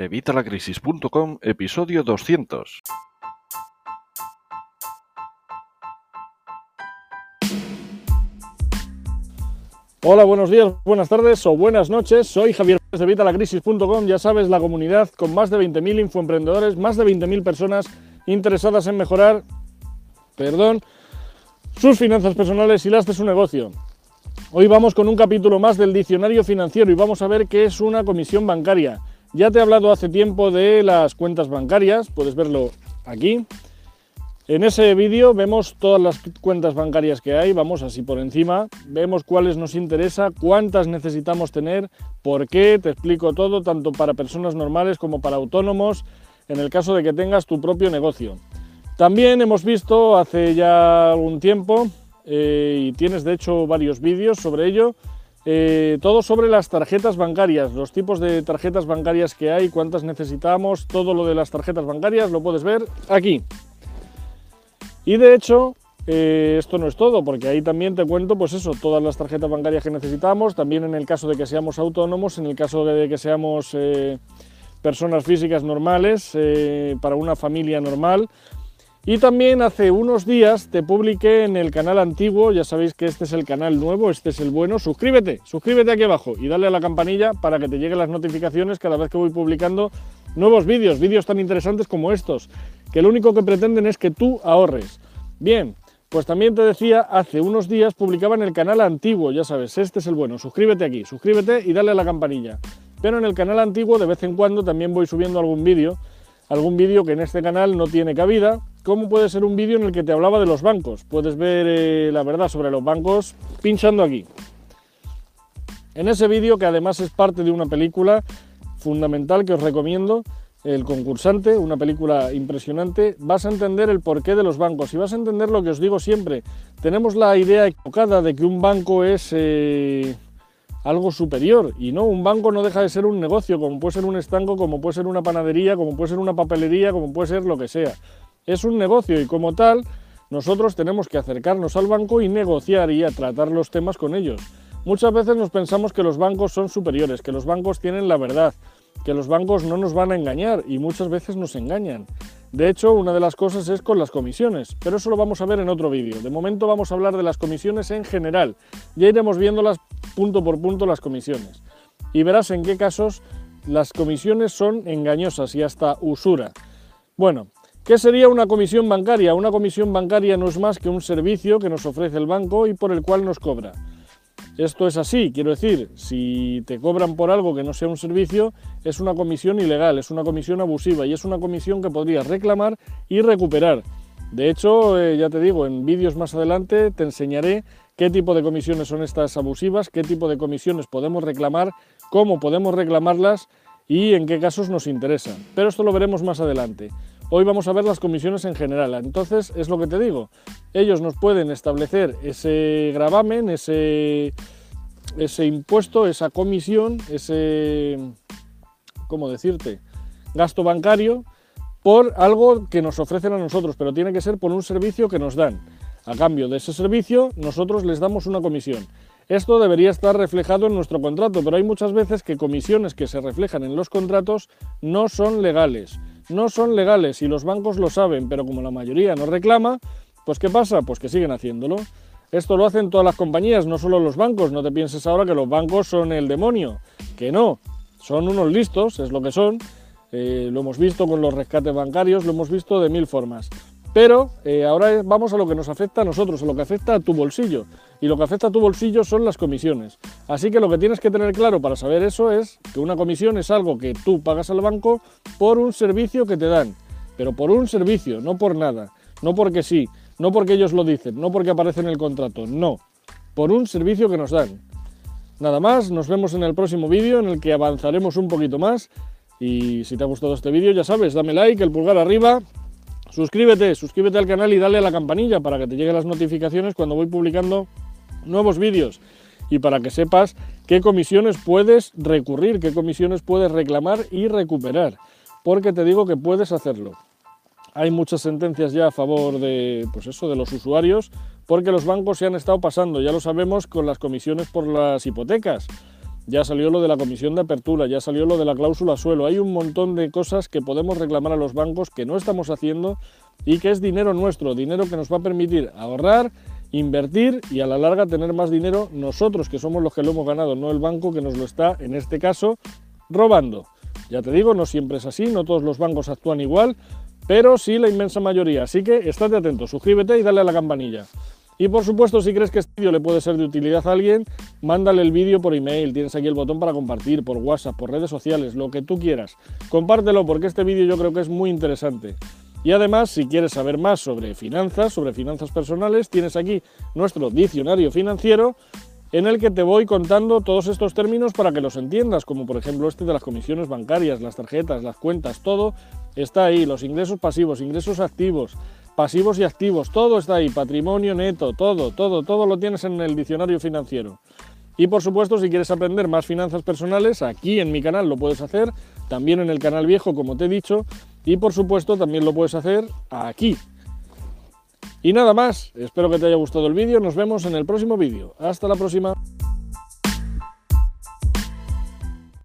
Evitalacrisis.com, episodio 200. Hola, buenos días, buenas tardes o buenas noches. Soy Javier de Evitalacrisis.com. Ya sabes, la comunidad con más de 20.000 infoemprendedores, más de 20.000 personas interesadas en mejorar, perdón, sus finanzas personales y las de su negocio. Hoy vamos con un capítulo más del diccionario financiero y vamos a ver qué es una comisión bancaria. Ya te he hablado hace tiempo de las cuentas bancarias, puedes verlo aquí. En ese vídeo vemos todas las cuentas bancarias que hay, vamos así por encima, vemos cuáles nos interesa, cuántas necesitamos tener, por qué, te explico todo, tanto para personas normales como para autónomos, en el caso de que tengas tu propio negocio. También hemos visto hace ya algún tiempo, eh, y tienes de hecho varios vídeos sobre ello, eh, todo sobre las tarjetas bancarias, los tipos de tarjetas bancarias que hay, cuántas necesitamos, todo lo de las tarjetas bancarias lo puedes ver aquí. Y de hecho, eh, esto no es todo, porque ahí también te cuento, pues eso, todas las tarjetas bancarias que necesitamos, también en el caso de que seamos autónomos, en el caso de que seamos eh, personas físicas normales, para una familia normal, y también hace unos días te publiqué en el canal antiguo, ya sabéis que este es el canal nuevo, este es el bueno, suscríbete, suscríbete aquí abajo y dale a la campanilla para que te lleguen las notificaciones cada vez que voy publicando nuevos vídeos, vídeos tan interesantes como estos, que lo único que pretenden es que tú ahorres. Bien, pues también te decía, hace unos días publicaba en el canal antiguo, ya sabes, este es el bueno, suscríbete aquí, suscríbete y dale a la campanilla. Pero en el canal antiguo de vez en cuando también voy subiendo algún vídeo, algún vídeo que en este canal no tiene cabida, ¿Cómo puede ser un vídeo en el que te hablaba de los bancos? Puedes ver eh, la verdad sobre los bancos pinchando aquí. En ese vídeo, que además es parte de una película fundamental que os recomiendo, El concursante, una película impresionante, vas a entender el porqué de los bancos y vas a entender lo que os digo siempre. Tenemos la idea equivocada de que un banco es eh, algo superior y no, un banco no deja de ser un negocio, como puede ser un estanco, como puede ser una panadería, como puede ser una papelería, como puede ser lo que sea es un negocio y como tal nosotros tenemos que acercarnos al banco y negociar y a tratar los temas con ellos. Muchas veces nos pensamos que los bancos son superiores, que los bancos tienen la verdad, que los bancos no nos van a engañar y muchas veces nos engañan. De hecho, una de las cosas es con las comisiones, pero eso lo vamos a ver en otro vídeo. De momento vamos a hablar de las comisiones en general. Ya iremos viéndolas punto por punto las comisiones. Y verás en qué casos las comisiones son engañosas y hasta usura. Bueno, ¿Qué sería una comisión bancaria? Una comisión bancaria no es más que un servicio que nos ofrece el banco y por el cual nos cobra. Esto es así, quiero decir, si te cobran por algo que no sea un servicio, es una comisión ilegal, es una comisión abusiva y es una comisión que podrías reclamar y recuperar. De hecho, eh, ya te digo, en vídeos más adelante te enseñaré qué tipo de comisiones son estas abusivas, qué tipo de comisiones podemos reclamar, cómo podemos reclamarlas y en qué casos nos interesan. Pero esto lo veremos más adelante. Hoy vamos a ver las comisiones en general. Entonces, es lo que te digo. Ellos nos pueden establecer ese gravamen, ese, impuesto, esa comisión, ese, ¿cómo decirte? Gasto bancario por algo que nos ofrecen a nosotros, pero tiene que ser por un servicio que nos dan. A cambio de ese servicio, nosotros les damos una comisión. Esto debería estar reflejado en nuestro contrato, pero hay muchas veces que comisiones que se reflejan en los contratos no son legales no son legales y los bancos lo saben, pero como la mayoría no reclama, pues ¿qué pasa? Pues que siguen haciéndolo. Esto lo hacen todas las compañías, no solo los bancos. No te pienses ahora que los bancos son el demonio, que no, son unos listos, es lo que son. Eh, lo hemos visto con los rescates bancarios, lo hemos visto de mil formas. Pero eh, ahora vamos a lo que nos afecta a nosotros, a lo que afecta a tu bolsillo. Y lo que afecta a tu bolsillo son las comisiones. Así que lo que tienes que tener claro para saber eso es que una comisión es algo que tú pagas al banco por un servicio que te dan. Pero por un servicio, no por nada. No porque sí, no porque ellos lo dicen, no porque aparece en el contrato, no. Por un servicio que nos dan. Nada más, nos vemos en el próximo vídeo en el que avanzaremos un poquito más. Y si te ha gustado este vídeo, ya sabes, dame like, el pulgar arriba Suscríbete, suscríbete al canal y dale a la campanilla para que te lleguen las notificaciones cuando voy publicando nuevos vídeos y para que sepas qué comisiones puedes recurrir, qué comisiones puedes reclamar y recuperar, porque te digo que puedes hacerlo. Hay muchas sentencias ya a favor de, pues eso, de los usuarios, porque los bancos se han estado pasando, ya lo sabemos, con las comisiones por las hipotecas. Ya salió lo de la comisión de apertura, ya salió lo de la cláusula suelo. Hay un montón de cosas que podemos reclamar a los bancos que no estamos haciendo y que es dinero nuestro, dinero que nos va a permitir ahorrar, invertir y a la larga tener más dinero nosotros que somos los que lo hemos ganado, no el banco que nos lo está, en este caso, robando. Ya te digo, no siempre es así, no todos los bancos actúan igual, pero sí la inmensa mayoría. Así que estate atento, suscríbete y dale a la campanilla. Y por supuesto, si crees que este vídeo le puede ser de utilidad a alguien, mándale el vídeo por email, tienes aquí el botón para compartir, por WhatsApp, por redes sociales, lo que tú quieras. Compártelo porque este vídeo yo creo que es muy interesante. Y además, si quieres saber más sobre finanzas, sobre finanzas personales, tienes aquí nuestro diccionario financiero en el que te voy contando todos estos términos para que los entiendas, como por ejemplo este de las comisiones bancarias, las tarjetas, las cuentas, todo está ahí, los ingresos pasivos, ingresos activos, pasivos y activos, todo está ahí, patrimonio neto, todo, todo, todo lo tienes en el diccionario financiero. Y por supuesto, si quieres aprender más finanzas personales, aquí en mi canal lo puedes hacer, también en el canal viejo, como te he dicho, y por supuesto también lo puedes hacer aquí, y nada más, espero que te haya gustado el vídeo, nos vemos en el próximo vídeo. Hasta la próxima.